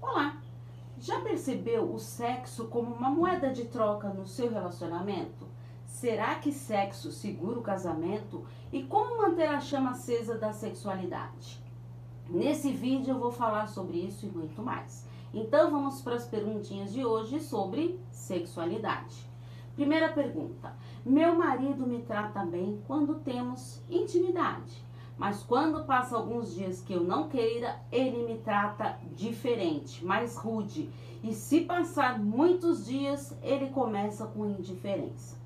Olá! Já percebeu o sexo como uma moeda de troca no seu relacionamento? Será que sexo segura o casamento? E como manter a chama acesa da sexualidade? Nesse vídeo eu vou falar sobre isso e muito mais. Então vamos para as perguntinhas de hoje sobre sexualidade. Primeira pergunta: Meu marido me trata bem quando temos intimidade, mas quando passa alguns dias que eu não queira, ele me trata diferente, mais rude. E se passar muitos dias, ele começa com indiferença.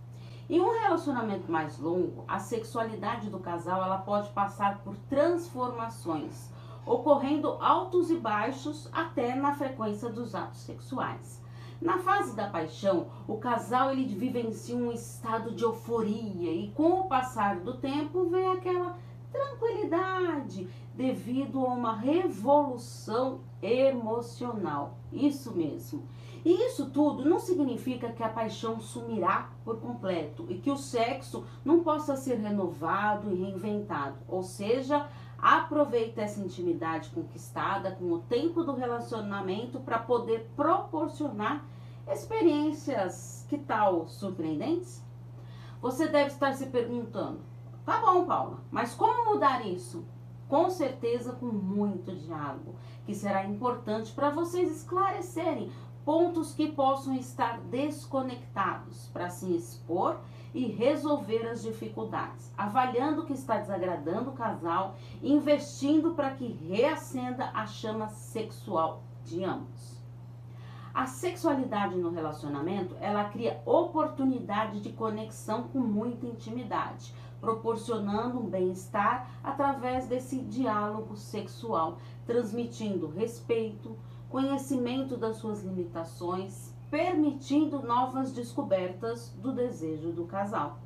Em um relacionamento mais longo, a sexualidade do casal ela pode passar por transformações, ocorrendo altos e baixos até na frequência dos atos sexuais. Na fase da paixão, o casal ele vivencia um estado de euforia e com o passar do tempo vem aquela tranquilidade devido a uma revolução emocional. Isso mesmo. E isso tudo não significa que a paixão sumirá por completo e que o sexo não possa ser renovado e reinventado. Ou seja, aproveita essa intimidade conquistada com o tempo do relacionamento para poder proporcionar experiências que tal surpreendentes? Você deve estar se perguntando: tá bom, Paula, mas como mudar isso? Com certeza com muito diálogo, que será importante para vocês esclarecerem pontos que possam estar desconectados para se expor e resolver as dificuldades, avaliando o que está desagradando o casal, investindo para que reacenda a chama sexual de ambos. A sexualidade no relacionamento, ela cria oportunidade de conexão com muita intimidade, proporcionando um bem-estar através desse diálogo sexual, transmitindo respeito, conhecimento das suas limitações, permitindo novas descobertas do desejo do casal.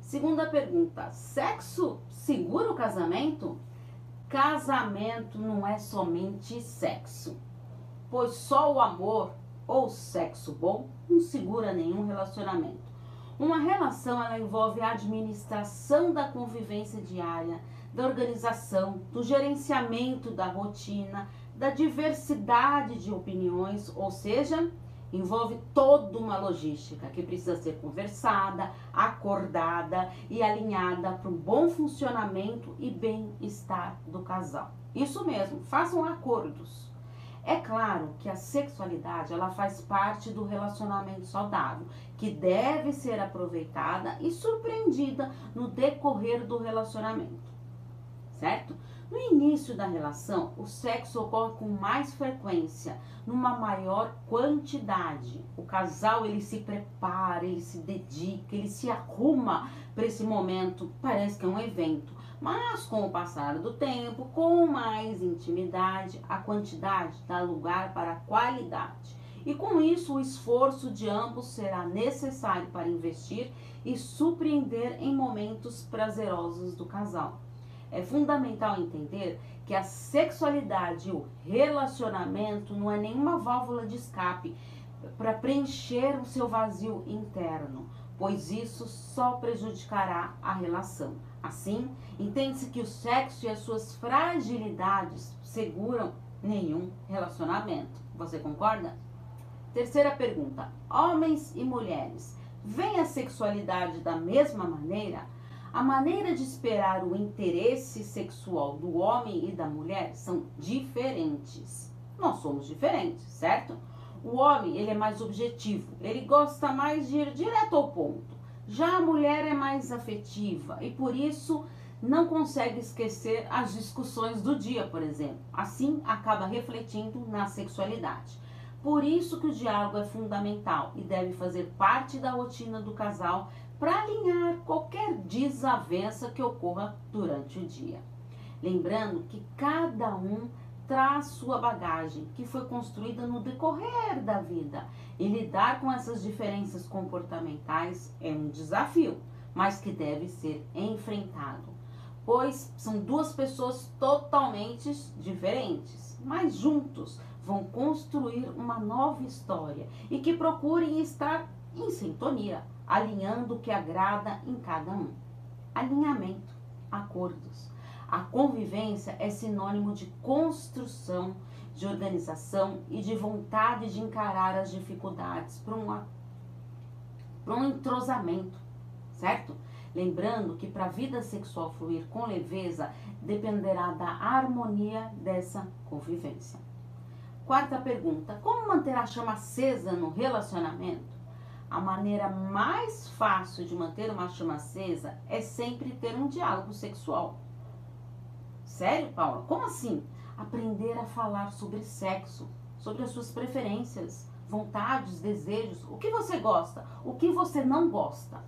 Segunda pergunta: sexo segura o casamento? Casamento não é somente sexo, pois só o amor ou sexo bom não segura nenhum relacionamento. Uma relação ela envolve a administração da convivência diária, da organização, do gerenciamento da rotina, da diversidade de opiniões, ou seja, envolve toda uma logística que precisa ser conversada, acordada e alinhada para o bom funcionamento e bem-estar do casal. Isso mesmo, façam acordos. É claro que a sexualidade ela faz parte do relacionamento saudável, que deve ser aproveitada e surpreendida no decorrer do relacionamento certo? No início da relação, o sexo ocorre com mais frequência, numa maior quantidade. O casal ele se prepara, ele se dedica, ele se arruma para esse momento, parece que é um evento. Mas com o passar do tempo, com mais intimidade, a quantidade dá lugar para a qualidade. E com isso, o esforço de ambos será necessário para investir e surpreender em momentos prazerosos do casal. É fundamental entender que a sexualidade e o relacionamento não é nenhuma válvula de escape para preencher o seu vazio interno, pois isso só prejudicará a relação. Assim, entende-se que o sexo e as suas fragilidades seguram nenhum relacionamento. Você concorda? Terceira pergunta: homens e mulheres veem a sexualidade da mesma maneira? A maneira de esperar o interesse sexual do homem e da mulher são diferentes. Nós somos diferentes, certo? O homem, ele é mais objetivo, ele gosta mais de ir direto ao ponto. Já a mulher é mais afetiva e por isso não consegue esquecer as discussões do dia, por exemplo. Assim, acaba refletindo na sexualidade. Por isso que o diálogo é fundamental e deve fazer parte da rotina do casal para alinhar qualquer desavença que ocorra durante o dia. Lembrando que cada um traz sua bagagem que foi construída no decorrer da vida e lidar com essas diferenças comportamentais é um desafio, mas que deve ser enfrentado, pois são duas pessoas totalmente diferentes, mas juntos vão construir uma nova história e que procurem estar em sintonia alinhando o que agrada em cada um. Alinhamento, acordos. A convivência é sinônimo de construção, de organização e de vontade de encarar as dificuldades para um, um entrosamento, certo? Lembrando que para a vida sexual fluir com leveza dependerá da harmonia dessa convivência. Quarta pergunta: como manter a chama acesa no relacionamento? A maneira mais fácil de manter uma chama acesa é sempre ter um diálogo sexual. Sério, Paula? Como assim? Aprender a falar sobre sexo, sobre as suas preferências, vontades, desejos, o que você gosta, o que você não gosta.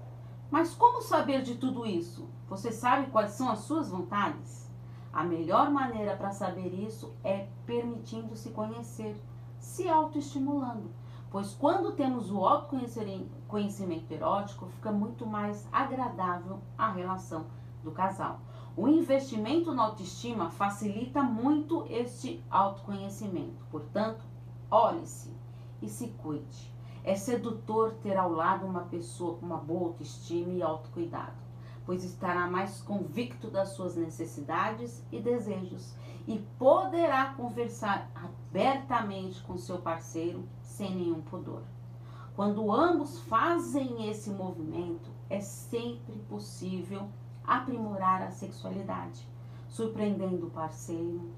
Mas como saber de tudo isso? Você sabe quais são as suas vontades? A melhor maneira para saber isso é permitindo-se conhecer, se autoestimulando. Pois quando temos o autoconhecimento erótico, fica muito mais agradável a relação do casal. O investimento na autoestima facilita muito este autoconhecimento. Portanto, olhe-se e se cuide. É sedutor ter ao lado uma pessoa com uma boa autoestima e autocuidado, pois estará mais convicto das suas necessidades e desejos e poderá conversar abertamente com seu parceiro sem nenhum pudor. Quando ambos fazem esse movimento, é sempre possível aprimorar a sexualidade, surpreendendo o parceiro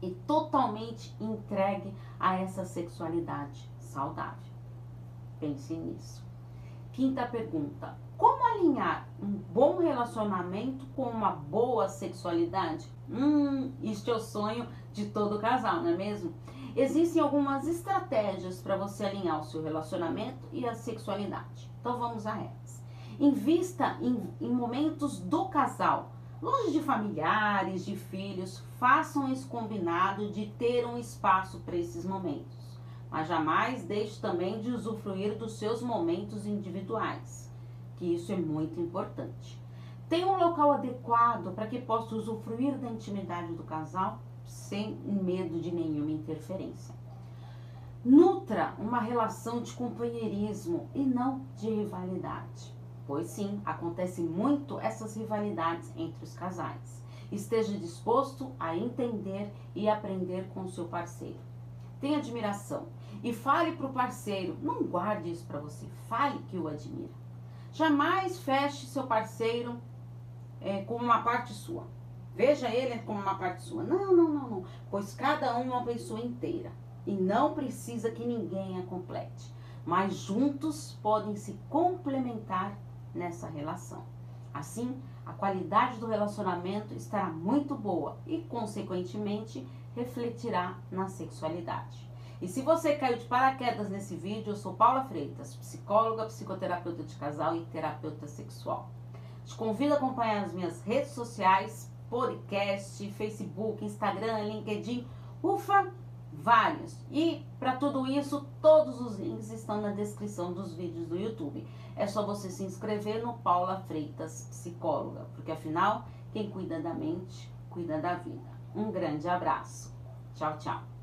e totalmente entregue a essa sexualidade saudável. Pense nisso. Quinta pergunta: como alinhar um bom relacionamento com uma boa sexualidade? Hum, este é o sonho de todo casal, não é mesmo? Existem algumas estratégias para você alinhar o seu relacionamento e a sexualidade. Então vamos a elas. Invista em, em momentos do casal, longe de familiares, de filhos. Façam esse combinado de ter um espaço para esses momentos. Mas jamais deixe também de usufruir dos seus momentos individuais, que isso é muito importante. Tenha um local adequado para que possa usufruir da intimidade do casal sem medo de nenhuma interferência. Nutra uma relação de companheirismo e não de rivalidade pois sim, acontece muito essas rivalidades entre os casais. Esteja disposto a entender e aprender com o seu parceiro. Tenha admiração e fale para o parceiro, não guarde isso para você, fale que o admira. Jamais feche seu parceiro é, como uma parte sua. Veja ele como uma parte sua. Não, não, não, não. Pois cada um é uma pessoa inteira. E não precisa que ninguém a complete. Mas juntos podem se complementar nessa relação. Assim, a qualidade do relacionamento estará muito boa e, consequentemente, refletirá na sexualidade. E se você caiu de paraquedas nesse vídeo, eu sou Paula Freitas, psicóloga, psicoterapeuta de casal e terapeuta sexual. Te convido a acompanhar as minhas redes sociais, podcast, Facebook, Instagram, LinkedIn. Ufa, vários. E para tudo isso, todos os links estão na descrição dos vídeos do YouTube. É só você se inscrever no Paula Freitas Psicóloga, porque afinal, quem cuida da mente, cuida da vida. Um grande abraço. Tchau, tchau.